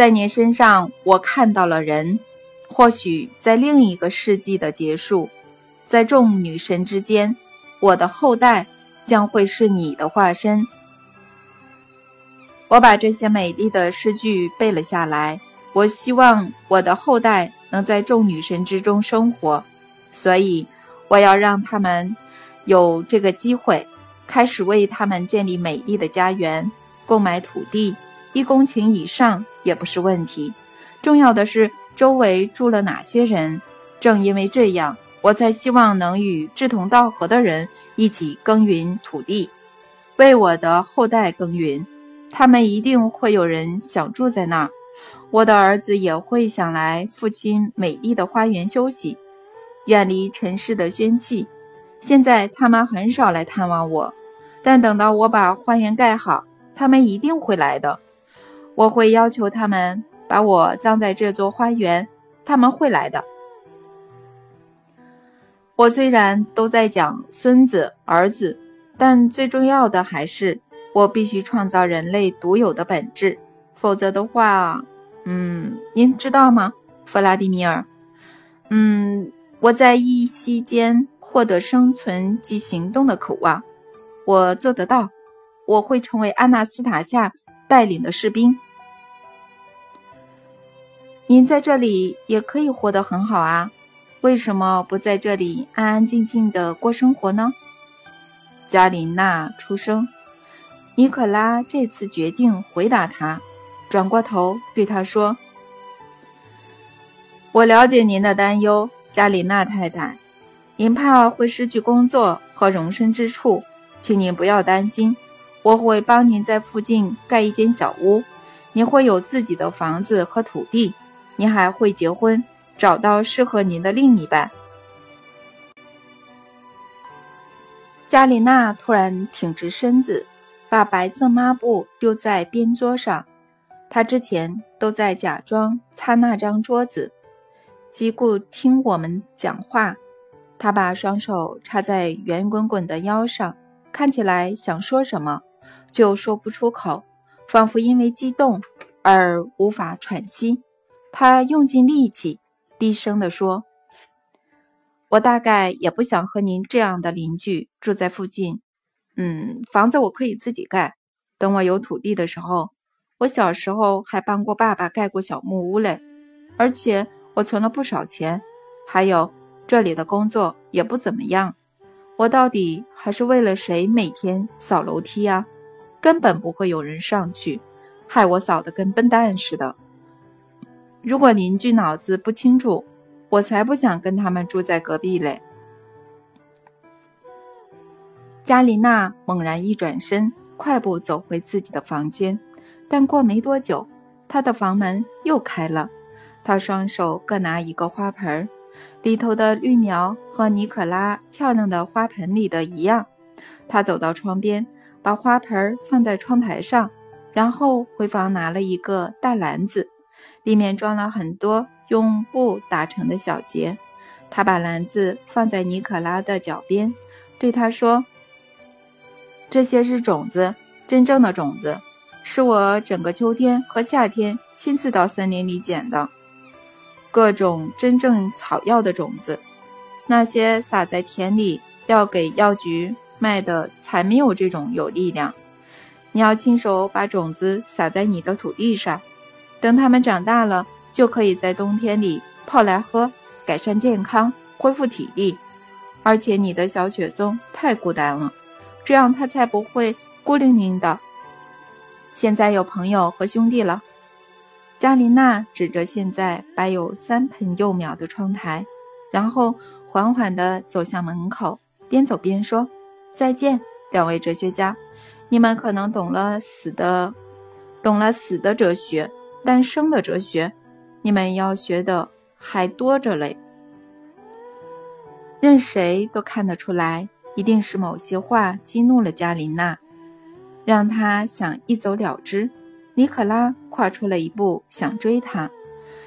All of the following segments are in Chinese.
在你身上，我看到了人。或许在另一个世纪的结束，在众女神之间，我的后代将会是你的化身。我把这些美丽的诗句背了下来。我希望我的后代能在众女神之中生活，所以我要让他们有这个机会，开始为他们建立美丽的家园，购买土地，一公顷以上也不是问题。重要的是。周围住了哪些人？正因为这样，我才希望能与志同道合的人一起耕耘土地，为我的后代耕耘。他们一定会有人想住在那儿。我的儿子也会想来父亲美丽的花园休息，远离尘世的喧气。现在他们很少来探望我，但等到我把花园盖好，他们一定会来的。我会要求他们。把我葬在这座花园，他们会来的。我虽然都在讲孙子儿子，但最重要的还是我必须创造人类独有的本质，否则的话，嗯，您知道吗，弗拉迪米尔？嗯，我在一息间获得生存及行动的渴望，我做得到，我会成为安纳斯塔夏带领的士兵。您在这里也可以活得很好啊，为什么不在这里安安静静的过生活呢？加琳娜出声，尼可拉这次决定回答他，转过头对他说：“我了解您的担忧，加琳娜太太，您怕会失去工作和容身之处，请您不要担心，我会帮您在附近盖一间小屋，您会有自己的房子和土地。”你还会结婚，找到适合您的另一半。加里娜突然挺直身子，把白色抹布丢在边桌上。她之前都在假装擦那张桌子，即顾听我们讲话。她把双手插在圆滚滚的腰上，看起来想说什么，就说不出口，仿佛因为激动而无法喘息。他用尽力气，低声地说：“我大概也不想和您这样的邻居住在附近。嗯，房子我可以自己盖。等我有土地的时候，我小时候还帮过爸爸盖过小木屋嘞。而且我存了不少钱。还有这里的工作也不怎么样。我到底还是为了谁每天扫楼梯啊？根本不会有人上去，害我扫得跟笨蛋似的。”如果邻居脑子不清楚，我才不想跟他们住在隔壁嘞。加琳娜猛然一转身，快步走回自己的房间。但过没多久，她的房门又开了。她双手各拿一个花盆，里头的绿苗和尼可拉漂亮的花盆里的一样。她走到窗边，把花盆放在窗台上，然后回房拿了一个大篮子。里面装了很多用布打成的小结，他把篮子放在尼可拉的脚边，对他说：“这些是种子，真正的种子，是我整个秋天和夏天亲自到森林里捡的，各种真正草药的种子。那些撒在田里要给药局卖的，才没有这种有力量。你要亲手把种子撒在你的土地上。”等它们长大了，就可以在冬天里泡来喝，改善健康，恢复体力。而且你的小雪松太孤单了，这样它才不会孤零零的。现在有朋友和兄弟了。加琳娜指着现在摆有三盆幼苗的窗台，然后缓缓地走向门口，边走边说：“再见，两位哲学家，你们可能懂了死的，懂了死的哲学。”但生的哲学，你们要学的还多着嘞。任谁都看得出来，一定是某些话激怒了加琳娜，让她想一走了之。尼可拉跨出了一步，想追她，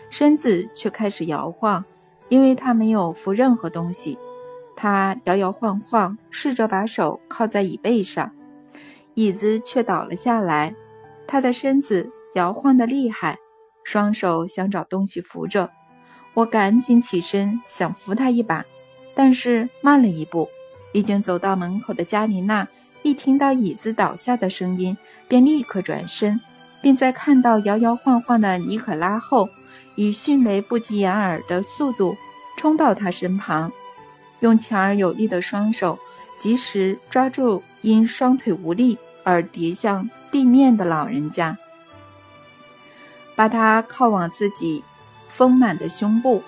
身子却开始摇晃，因为他没有扶任何东西。他摇摇晃晃，试着把手靠在椅背上，椅子却倒了下来。他的身子。摇晃的厉害，双手想找东西扶着。我赶紧起身想扶他一把，但是慢了一步。已经走到门口的加琳娜一听到椅子倒下的声音，便立刻转身，并在看到摇摇晃晃的尼可拉后，以迅雷不及掩耳的速度冲到他身旁，用强而有力的双手及时抓住因双腿无力而跌向地面的老人家，把他靠往自己。丰满的胸部，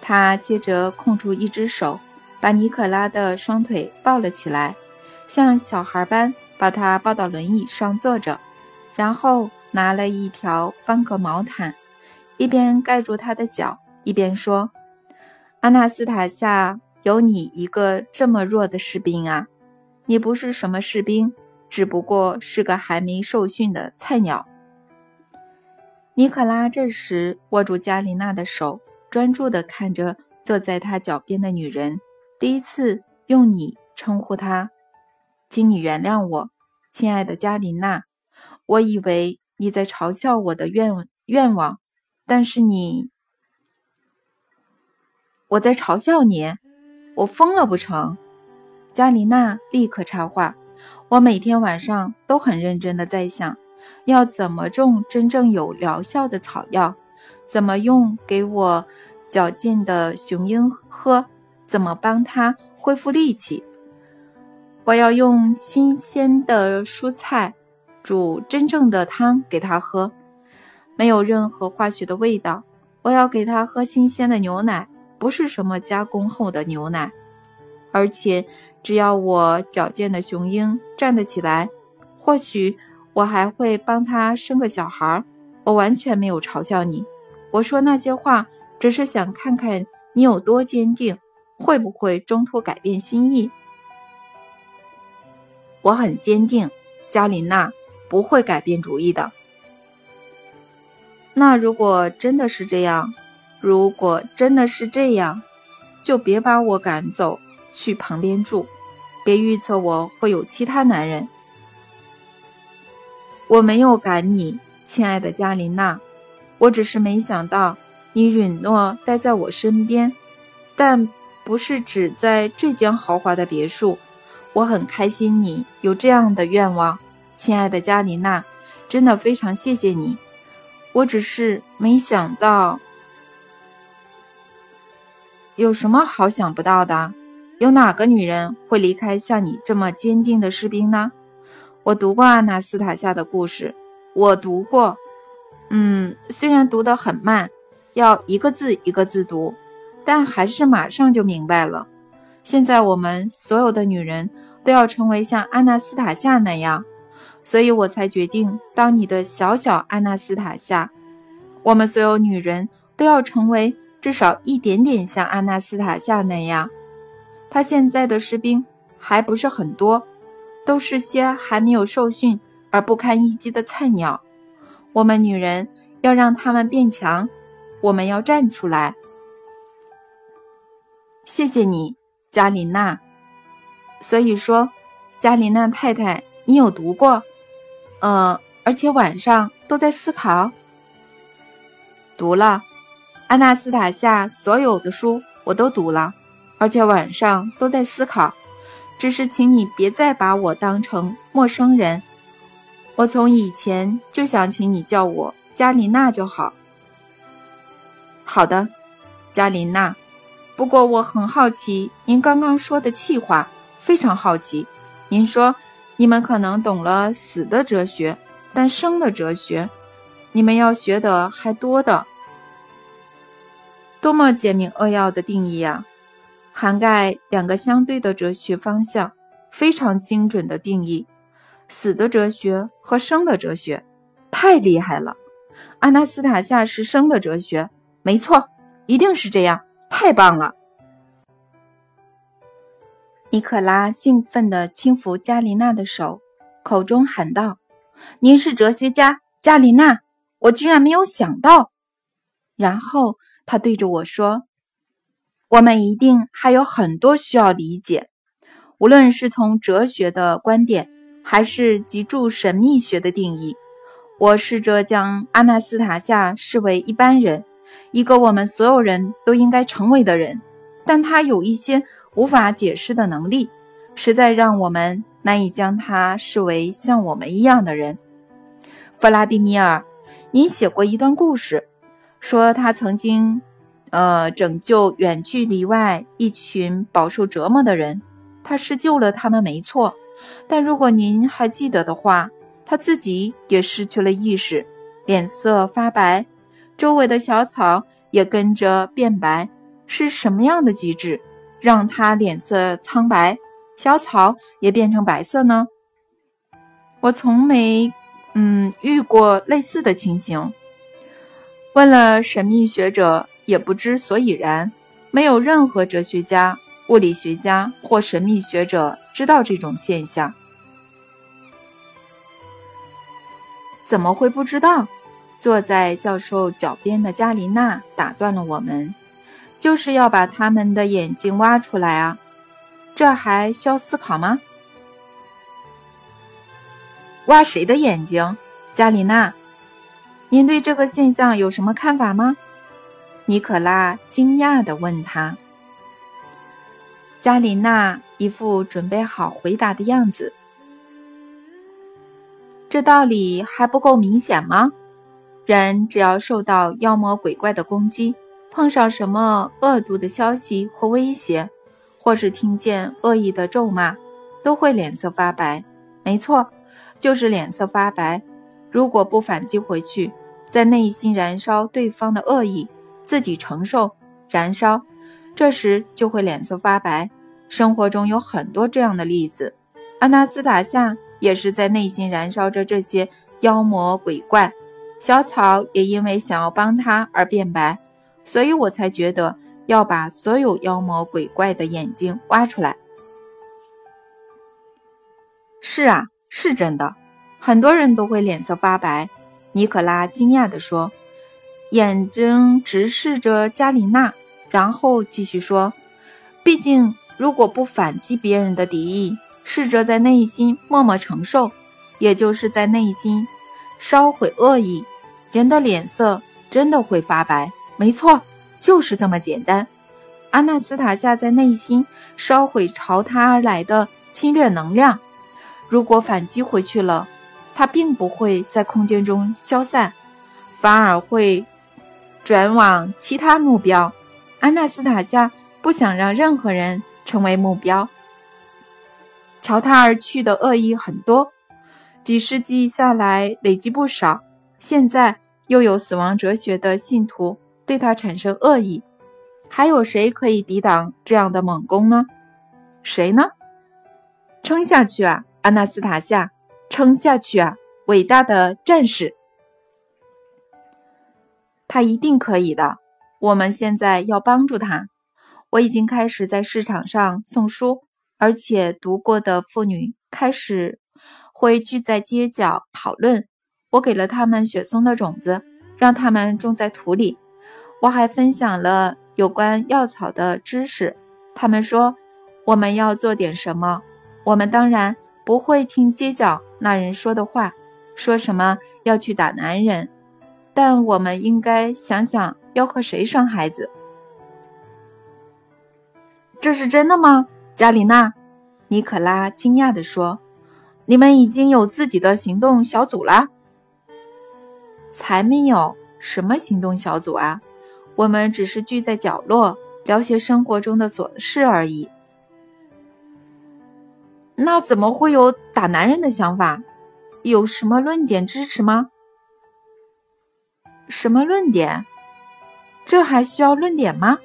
他接着空出一只手，把尼可拉的双腿抱了起来，像小孩般把他抱到轮椅上坐着，然后拿了一条方格毛毯，一边盖住他的脚，一边说：“阿纳斯塔夏，有你一个这么弱的士兵啊！你不是什么士兵，只不过是个还没受训的菜鸟。”尼可拉这时握住加琳娜的手，专注地看着坐在他脚边的女人。第一次用“你”称呼她，请你原谅我，亲爱的加琳娜。我以为你在嘲笑我的愿愿望，但是你……我在嘲笑你？我疯了不成？加琳娜立刻插话：“我每天晚上都很认真地在想。”要怎么种真正有疗效的草药？怎么用给我矫健的雄鹰喝？怎么帮它恢复力气？我要用新鲜的蔬菜煮真正的汤给它喝，没有任何化学的味道。我要给它喝新鲜的牛奶，不是什么加工后的牛奶。而且，只要我矫健的雄鹰站得起来，或许。我还会帮他生个小孩，我完全没有嘲笑你。我说那些话，只是想看看你有多坚定，会不会中途改变心意。我很坚定，加琳娜不会改变主意的。那如果真的是这样，如果真的是这样，就别把我赶走，去旁边住，别预测我会有其他男人。我没有赶你，亲爱的加琳娜，我只是没想到你允诺待在我身边，但不是只在这间豪华的别墅。我很开心你有这样的愿望，亲爱的加琳娜，真的非常谢谢你。我只是没想到，有什么好想不到的？有哪个女人会离开像你这么坚定的士兵呢？我读过阿纳斯塔夏的故事，我读过，嗯，虽然读得很慢，要一个字一个字读，但还是马上就明白了。现在我们所有的女人都要成为像阿纳斯塔夏那样，所以我才决定当你的小小阿纳斯塔夏。我们所有女人都要成为至少一点点像阿纳斯塔夏那样。他现在的士兵还不是很多。都是些还没有受训而不堪一击的菜鸟，我们女人要让他们变强，我们要站出来。谢谢你，加琳娜。所以说，加琳娜太太，你有读过？呃，而且晚上都在思考。读了，阿纳斯塔夏所有的书我都读了，而且晚上都在思考。只是，请你别再把我当成陌生人。我从以前就想请你叫我加琳娜就好。好的，加琳娜。不过我很好奇您刚刚说的气话，非常好奇。您说你们可能懂了死的哲学，但生的哲学，你们要学的还多的。多么简明扼要的定义呀！涵盖两个相对的哲学方向，非常精准的定义，死的哲学和生的哲学，太厉害了。阿纳斯塔夏是生的哲学，没错，一定是这样，太棒了。尼可拉兴奋地轻抚加琳娜的手，口中喊道：“您是哲学家，加琳娜，我居然没有想到。”然后他对着我说。我们一定还有很多需要理解，无论是从哲学的观点，还是脊柱神秘学的定义。我试着将阿纳斯塔夏视为一般人，一个我们所有人都应该成为的人，但他有一些无法解释的能力，实在让我们难以将他视为像我们一样的人。弗拉迪米尔，您写过一段故事，说他曾经，呃，拯救远距离外一群饱受折磨的人，他施救了他们，没错。但如果您还记得的话，他自己也失去了意识，脸色发白，周围的小草也跟着变白。是什么样的机制让他脸色苍白，小草也变成白色呢？我从没，嗯，遇过类似的情形。问了神秘学者，也不知所以然。没有任何哲学家、物理学家或神秘学者知道这种现象。怎么会不知道？坐在教授脚边的加琳娜打断了我们，就是要把他们的眼睛挖出来啊！这还需要思考吗？挖谁的眼睛？加琳娜，您对这个现象有什么看法吗？尼可拉惊讶地问他。加琳娜一副准备好回答的样子。这道理还不够明显吗？人只要受到妖魔鬼怪的攻击，碰上什么恶毒的消息或威胁，或是听见恶意的咒骂，都会脸色发白。没错，就是脸色发白。如果不反击回去，在内心燃烧对方的恶意，自己承受燃烧，这时就会脸色发白。生活中有很多这样的例子。阿纳斯塔夏。也是在内心燃烧着这些妖魔鬼怪，小草也因为想要帮他而变白，所以我才觉得要把所有妖魔鬼怪的眼睛挖出来。是啊，是真的，很多人都会脸色发白。尼可拉惊讶地说，眼睛直视着加里娜，然后继续说：“毕竟，如果不反击别人的敌意。”试着在内心默默承受，也就是在内心烧毁恶意，人的脸色真的会发白。没错，就是这么简单。阿纳斯塔夏在内心烧毁朝他而来的侵略能量，如果反击回去了，他并不会在空间中消散，反而会转往其他目标。安纳斯塔夏不想让任何人成为目标。朝他而去的恶意很多，几世纪下来累积不少。现在又有死亡哲学的信徒对他产生恶意，还有谁可以抵挡这样的猛攻呢？谁呢？撑下去啊，安纳斯塔夏！撑下去啊，伟大的战士！他一定可以的。我们现在要帮助他。我已经开始在市场上送书。而且读过的妇女开始会聚在街角讨论。我给了他们雪松的种子，让他们种在土里。我还分享了有关药草的知识。他们说我们要做点什么。我们当然不会听街角那人说的话，说什么要去打男人。但我们应该想想要和谁生孩子。这是真的吗？加里娜，尼可拉惊讶地说：“你们已经有自己的行动小组了？才没有什么行动小组啊！我们只是聚在角落聊些生活中的琐事而已。那怎么会有打男人的想法？有什么论点支持吗？什么论点？这还需要论点吗？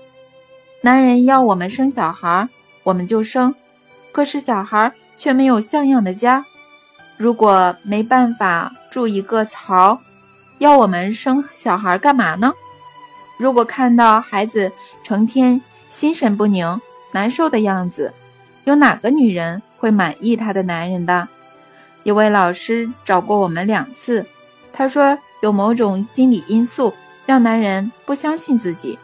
男人要我们生小孩。”我们就生，可是小孩却没有像样的家。如果没办法筑一个巢，要我们生小孩干嘛呢？如果看到孩子成天心神不宁、难受的样子，有哪个女人会满意她的男人的？一位老师找过我们两次，他说有某种心理因素让男人不相信自己，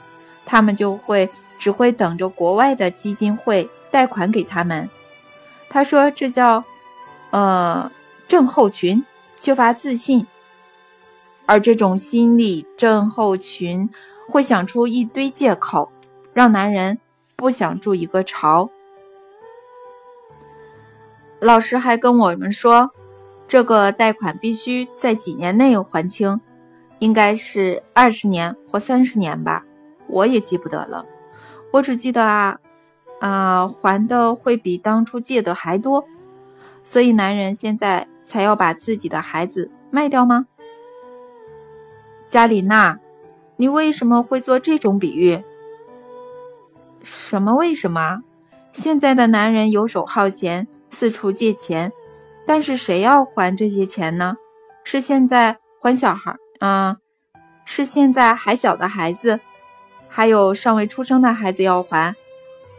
他们就会。只会等着国外的基金会贷款给他们。他说这叫，呃，症候群，缺乏自信。而这种心理症候群会想出一堆借口，让男人不想住一个巢。老师还跟我们说，这个贷款必须在几年内还清，应该是二十年或三十年吧，我也记不得了。我只记得啊，啊，还的会比当初借的还多，所以男人现在才要把自己的孩子卖掉吗？加里娜，你为什么会做这种比喻？什么？为什么？现在的男人游手好闲，四处借钱，但是谁要还这些钱呢？是现在还小孩？啊，是现在还小的孩子，还有尚未出生的孩子要还，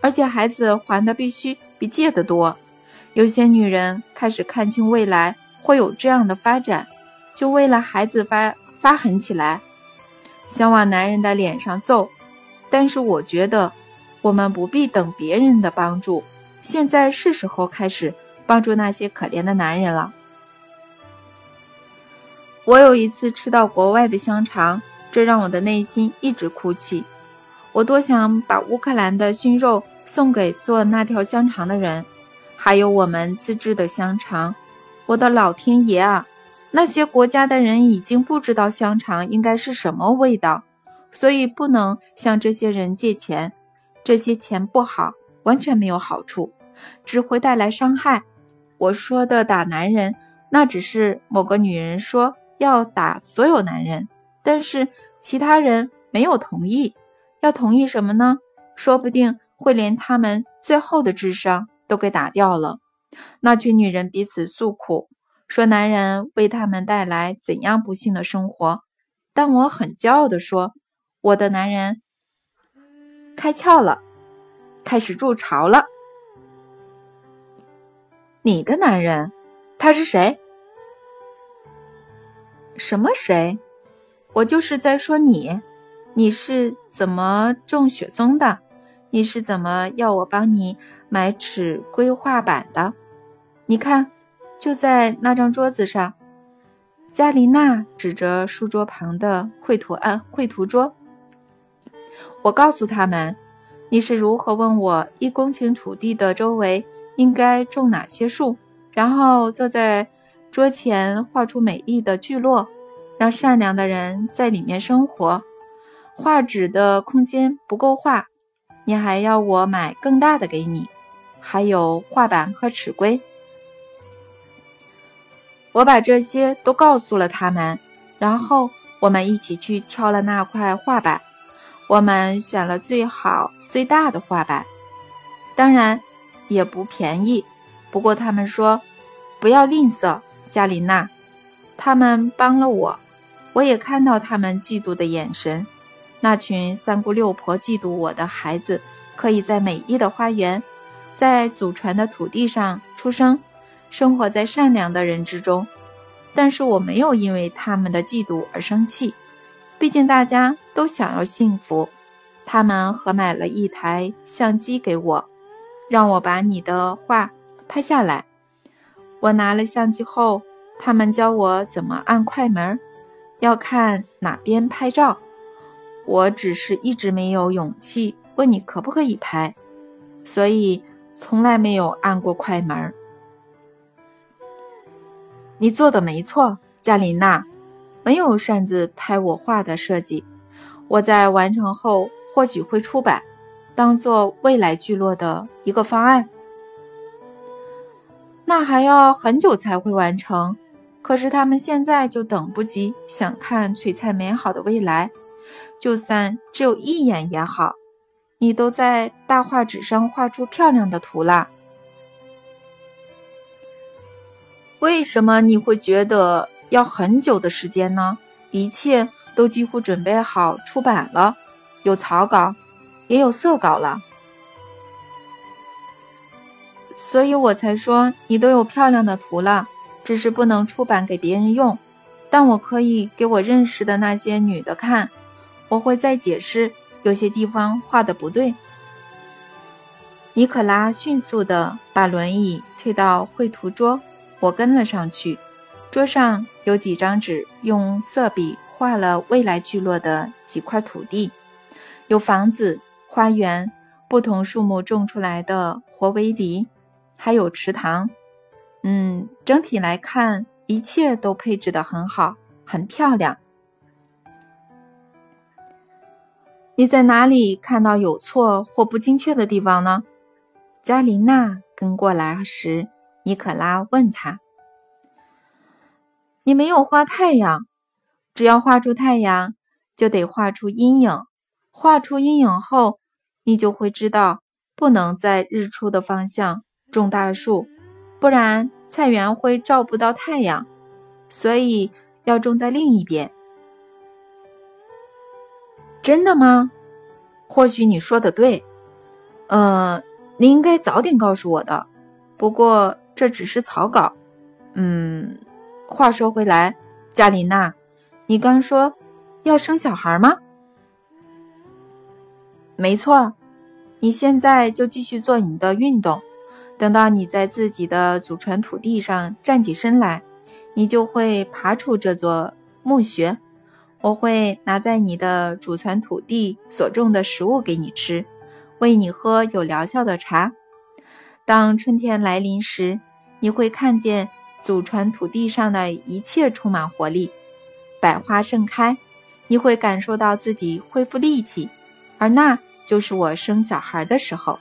而且孩子还的必须比借的多。有些女人开始看清未来会有这样的发展，就为了孩子发。发狠起来，想往男人的脸上揍，但是我觉得我们不必等别人的帮助，现在是时候开始帮助那些可怜的男人了。我有一次吃到国外的香肠，这让我的内心一直哭泣。我多想把乌克兰的熏肉送给做那条香肠的人，还有我们自制的香肠。我的老天爷啊！那些国家的人已经不知道香肠应该是什么味道，所以不能向这些人借钱。这些钱不好，完全没有好处，只会带来伤害。我说的打男人，那只是某个女人说要打所有男人，但是其他人没有同意。要同意什么呢？说不定会连他们最后的智商都给打掉了。那群女人彼此诉苦。说男人为他们带来怎样不幸的生活，但我很骄傲地说，我的男人开窍了，开始筑巢了。你的男人，他是谁？什么谁？我就是在说你。你是怎么种雪松的？你是怎么要我帮你买尺规划板的？你看。就在那张桌子上，加琳娜指着书桌旁的绘图案绘图桌。我告诉他们，你是如何问我一公顷土地的周围应该种哪些树，然后坐在桌前画出美丽的聚落，让善良的人在里面生活。画纸的空间不够画，你还要我买更大的给你，还有画板和尺规。我把这些都告诉了他们，然后我们一起去挑了那块画板。我们选了最好最大的画板，当然也不便宜。不过他们说不要吝啬，加琳娜。他们帮了我，我也看到他们嫉妒的眼神。那群三姑六婆嫉妒我的孩子可以在美丽的花园，在祖传的土地上出生。生活在善良的人之中，但是我没有因为他们的嫉妒而生气，毕竟大家都想要幸福。他们合买了一台相机给我，让我把你的画拍下来。我拿了相机后，他们教我怎么按快门，要看哪边拍照。我只是一直没有勇气问你可不可以拍，所以从来没有按过快门。你做的没错，加琳娜，没有擅自拍我画的设计。我在完成后或许会出版，当做未来聚落的一个方案。那还要很久才会完成，可是他们现在就等不及，想看璀璨美好的未来，就算只有一眼也好。你都在大画纸上画出漂亮的图了。为什么你会觉得要很久的时间呢？一切都几乎准备好出版了，有草稿，也有色稿了，所以我才说你都有漂亮的图了，只是不能出版给别人用。但我可以给我认识的那些女的看，我会再解释有些地方画的不对。尼可拉迅速地把轮椅推到绘图桌。我跟了上去，桌上有几张纸，用色笔画了未来聚落的几块土地，有房子、花园、不同树木种出来的活围篱，还有池塘。嗯，整体来看，一切都配置的很好，很漂亮。你在哪里看到有错或不精确的地方呢？加琳娜跟过来时，尼可拉问他：“你没有画太阳。”只要画出太阳，就得画出阴影。画出阴影后，你就会知道不能在日出的方向种大树，不然菜园会照不到太阳。所以要种在另一边。真的吗？或许你说的对。呃，你应该早点告诉我的。不过这只是草稿。嗯，话说回来，加琳娜。你刚说要生小孩吗？没错，你现在就继续做你的运动，等到你在自己的祖传土地上站起身来，你就会爬出这座墓穴。我会拿在你的祖传土地所种的食物给你吃，喂你喝有疗效的茶。当春天来临时，你会看见祖传土地上的一切充满活力。百花盛开，你会感受到自己恢复力气，而那就是我生小孩的时候。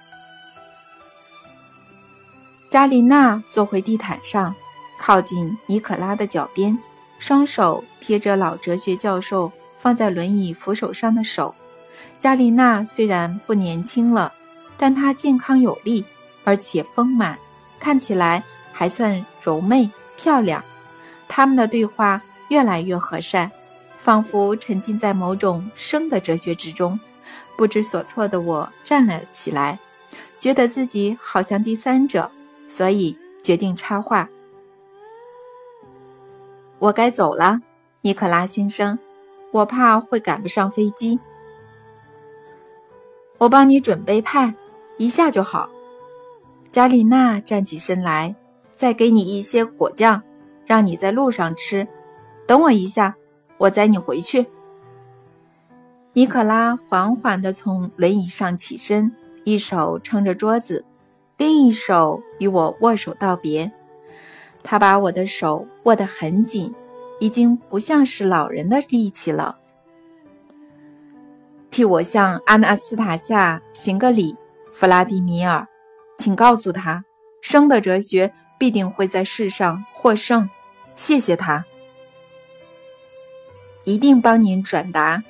加琳娜坐回地毯上，靠近尼可拉的脚边，双手贴着老哲学教授放在轮椅扶手上的手。加琳娜虽然不年轻了，但她健康有力，而且丰满，看起来还算柔媚漂亮。他们的对话。越来越和善，仿佛沉浸在某种生的哲学之中。不知所措的我站了起来，觉得自己好像第三者，所以决定插话：“我该走了，尼克拉先生，我怕会赶不上飞机。我帮你准备派，一下就好。”加丽娜站起身来，再给你一些果酱，让你在路上吃。等我一下，我载你回去。尼可拉缓缓地从轮椅上起身，一手撑着桌子，另一手与我握手道别。他把我的手握得很紧，已经不像是老人的力气了。替我向阿纳斯塔夏行个礼，弗拉迪米尔，请告诉他，生的哲学必定会在世上获胜。谢谢他。一定帮您转达。